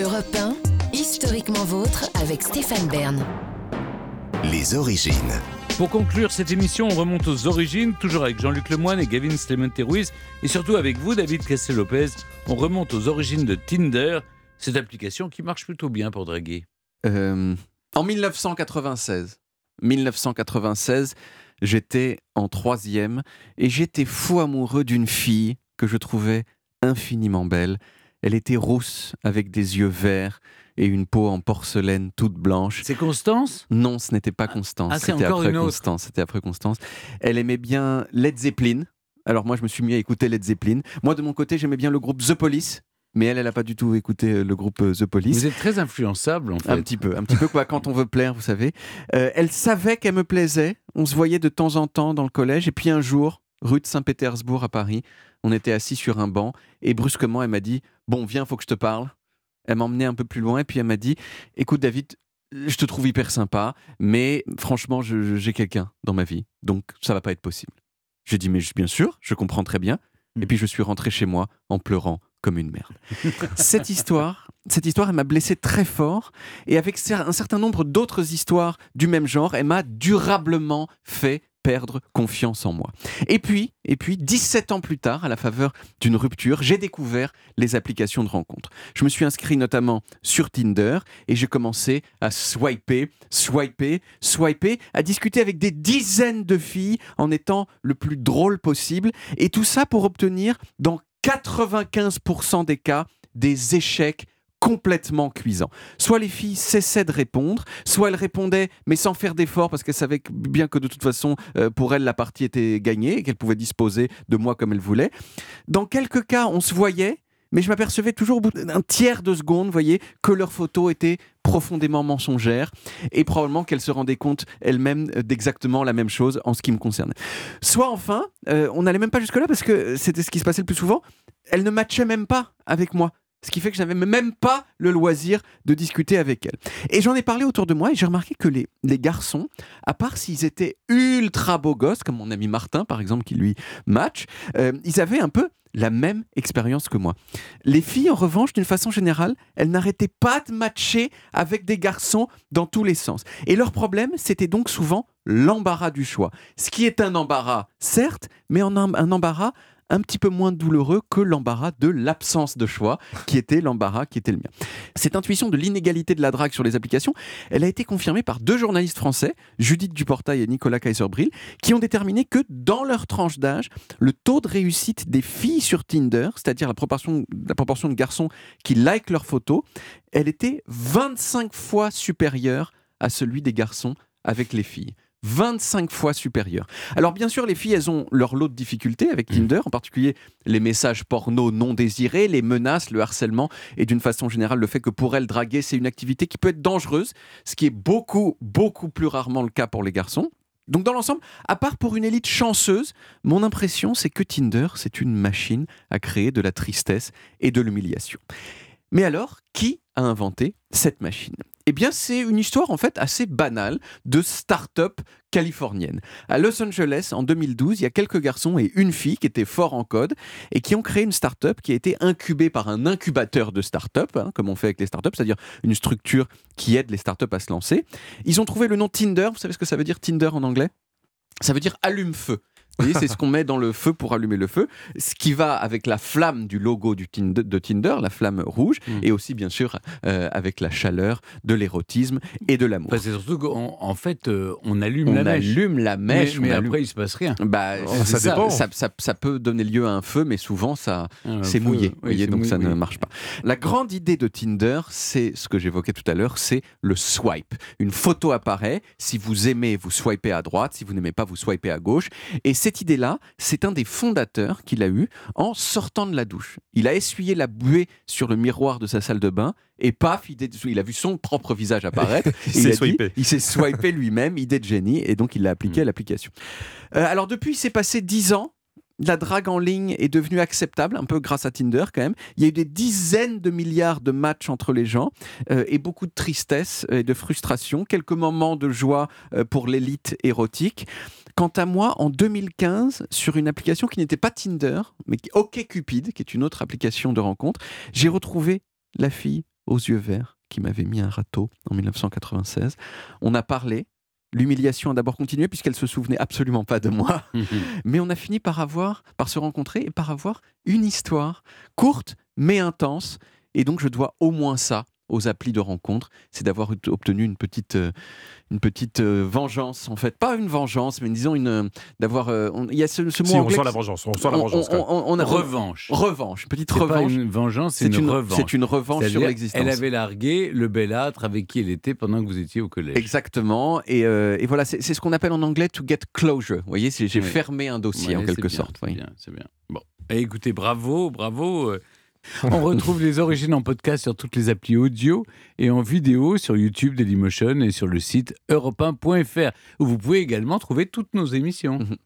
Europe 1, historiquement vôtre avec Stéphane Bern. Les origines. Pour conclure cette émission, on remonte aux origines, toujours avec Jean-Luc Lemoyne et Gavin Clemente Ruiz, et surtout avec vous, David Castel-Lopez. On remonte aux origines de Tinder, cette application qui marche plutôt bien pour draguer. Euh, en 1996, 1996, j'étais en troisième et j'étais fou amoureux d'une fille que je trouvais infiniment belle. Elle était rousse avec des yeux verts et une peau en porcelaine toute blanche. C'est Constance? Non, ce n'était pas Constance. ah, c'est c'était encore après une autre. Constance. C'était après Constance. Elle aimait bien Led Zeppelin. Alors moi, je me suis mis à écouter Led Zeppelin. Moi, de mon côté, j'aimais bien le groupe The Police. Mais elle, elle n'a pas du tout écouté euh, le groupe euh, The Police. Vous êtes très influençable en fait. Un petit peu, un petit peu quoi, quand on veut plaire, vous savez. Euh, elle savait qu'elle me plaisait. On se voyait de temps en temps dans le collège. Et puis un jour, rue de Saint-Pétersbourg à Paris, on était assis sur un banc et brusquement, elle m'a dit Bon, viens, faut que je te parle. Elle m'a emmené un peu plus loin et puis elle m'a dit Écoute, David, je te trouve hyper sympa, mais franchement, j'ai quelqu'un dans ma vie, donc ça va pas être possible. J'ai dit Mais bien sûr, je comprends très bien. Et puis je suis rentré chez moi en pleurant comme une merde. cette histoire, cette histoire, elle m'a blessé très fort. Et avec un certain nombre d'autres histoires du même genre, elle m'a durablement fait perdre confiance en moi. Et puis, et puis, 17 ans plus tard, à la faveur d'une rupture, j'ai découvert les applications de rencontres. Je me suis inscrit notamment sur Tinder et j'ai commencé à swiper, swiper, swiper, à discuter avec des dizaines de filles en étant le plus drôle possible. Et tout ça pour obtenir, dans 95% des cas, des échecs complètement cuisants. Soit les filles cessaient de répondre, soit elles répondaient mais sans faire d'efforts parce qu'elles savaient bien que de toute façon euh, pour elles la partie était gagnée et qu'elles pouvaient disposer de moi comme elles voulaient. Dans quelques cas on se voyait mais je m'apercevais toujours au bout d'un tiers de seconde, vous voyez, que leurs photos étaient profondément mensongères et probablement qu'elles se rendaient compte elles-mêmes d'exactement la même chose en ce qui me concernait. Soit enfin, euh, on n'allait même pas jusque-là parce que c'était ce qui se passait le plus souvent, elles ne matchaient même pas avec moi. Ce qui fait que je n'avais même pas le loisir de discuter avec elles. Et j'en ai parlé autour de moi et j'ai remarqué que les, garçons, à part s'ils étaient ultra beaux gosses, comme mon ami Martin par exemple qui lui match, euh, ils avaient un peu la même expérience que moi. Les filles, en revanche, d'une façon générale, elles n'arrêtaient pas de matcher avec des garçons dans tous les sens. Et leur problème, c'était donc souvent l'embarras du choix. Ce qui est un embarras, certes, mais un embarras un petit peu moins douloureux que l'embarras de l'absence de choix, qui était l'embarras qui était le mien. Cette intuition de l'inégalité de la drague sur les applications, elle a été confirmée par deux journalistes français, Judith Duportail et Nicolas Kaiser-Brill, qui ont déterminé que dans leur tranche d'âge, le taux de réussite des filles sur Tinder, c'est-à-dire la proportion, la proportion de garçons qui likent leurs photos, elle était 25 fois supérieure à celui des garçons avec les filles. 25 fois supérieur. Alors bien sûr, les filles, elles ont leur lot de difficultés avec Tinder, en particulier les messages porno non désirés, les menaces, le harcèlement, et d'une façon générale, le fait que pour elles, draguer, c'est une activité qui peut être dangereuse, ce qui est beaucoup, beaucoup plus rarement le cas pour les garçons. Donc dans l'ensemble, à part pour une élite chanceuse, mon impression c'est que Tinder, c'est une machine à créer de la tristesse et de l'humiliation. Mais alors, qui a inventé cette machine? Eh bien, c'est une histoire en fait assez banale de start-up californienne. À Los Angeles, en 2012, il y a quelques garçons et une fille qui étaient forts en code et qui ont créé une start-up qui a été incubée par un incubateur de start-up, hein, comme on fait avec les start-up, c'est-à-dire une structure qui aide les start-up à se lancer. Ils ont trouvé le nom Tinder. Vous savez ce que ça veut dire Tinder en anglais? Ça veut dire allume-feu. Vous voyez, c'est ce qu'on met dans le feu pour allumer le feu, ce qui va avec la flamme du logo du Tinder, de Tinder, la flamme rouge, Mm. et aussi bien sûr euh, avec la chaleur de l'érotisme et de l'amour. Enfin, c'est surtout qu'en en fait, euh, on allume On la mèche. allume la mèche, mais, mais on allume- après, il se passe rien. Bah, Oh, c'est ça dépend. Ça, ça- ça peut donner lieu à un feu, mais souvent ça, Un c'est mouillé, oui, vous voyez, c'est donc ça ne marche pas. La grande idée de Tinder, c'est ce que j'évoquais tout à l'heure, c'est le swipe. Une photo apparaît, si vous aimez, vous swipez à droite, si vous n'aimez pas, vous swipez à gauche. Et cette idée-là, c'est un des fondateurs qu'il a eu en sortant de la douche. Il a essuyé la buée sur le miroir de sa salle de bain et paf, il a vu son propre visage apparaître. Il s'est swipé. il s'est swipé lui-même, idée de génie, et donc il l'a appliqué à l'application. Euh, alors depuis, il s'est passé 10 ans. La drague en ligne est devenue acceptable, un peu grâce à Tinder quand même. Il y a eu des dizaines de milliards de matchs entre les gens euh, et beaucoup de tristesse et de frustration, quelques moments de joie euh, pour l'élite érotique. Quant à moi, en 2015, sur une application qui n'était pas Tinder, mais qui- OkCupid, qui est une autre application de rencontre, j'ai retrouvé la fille aux yeux verts qui m'avait mis un râteau en 1996. On a parlé. L'humiliation a d'abord continué puisqu'elle se souvenait absolument pas de moi. Mais on a fini par avoir, par se rencontrer et par avoir une histoire courte mais intense. Et donc je dois au moins ça aux applis de rencontre, c'est d'avoir obtenu une petite, euh, une petite euh, vengeance en fait, pas une vengeance, mais disons une, euh, d'avoir, il y a ce, ce mot Si, on anglais qui- la vengeance. On sent la vengeance. on- on a- Revanche. revanche, une petite C'est pas revanche. une vengeance, c'est une, une, revanche. c'est une revanche sur l'existence. Elle avait largué le belâtre avec qui elle était pendant que vous étiez au collège. Exactement. Et, euh, et voilà, c'est ce qu'on appelle en anglais to get closure. Vous voyez, c'est- j'ai Oui. fermé un dossier Ouais, en quelque bien, sorte. C'est oui. bien, c'est bien. Bon. Et écoutez, bravo, bravo. On retrouve les origines en podcast sur toutes les applis audio et en vidéo sur YouTube Dailymotion et sur le site europe1.fr où vous pouvez également trouver toutes nos émissions. Mhm.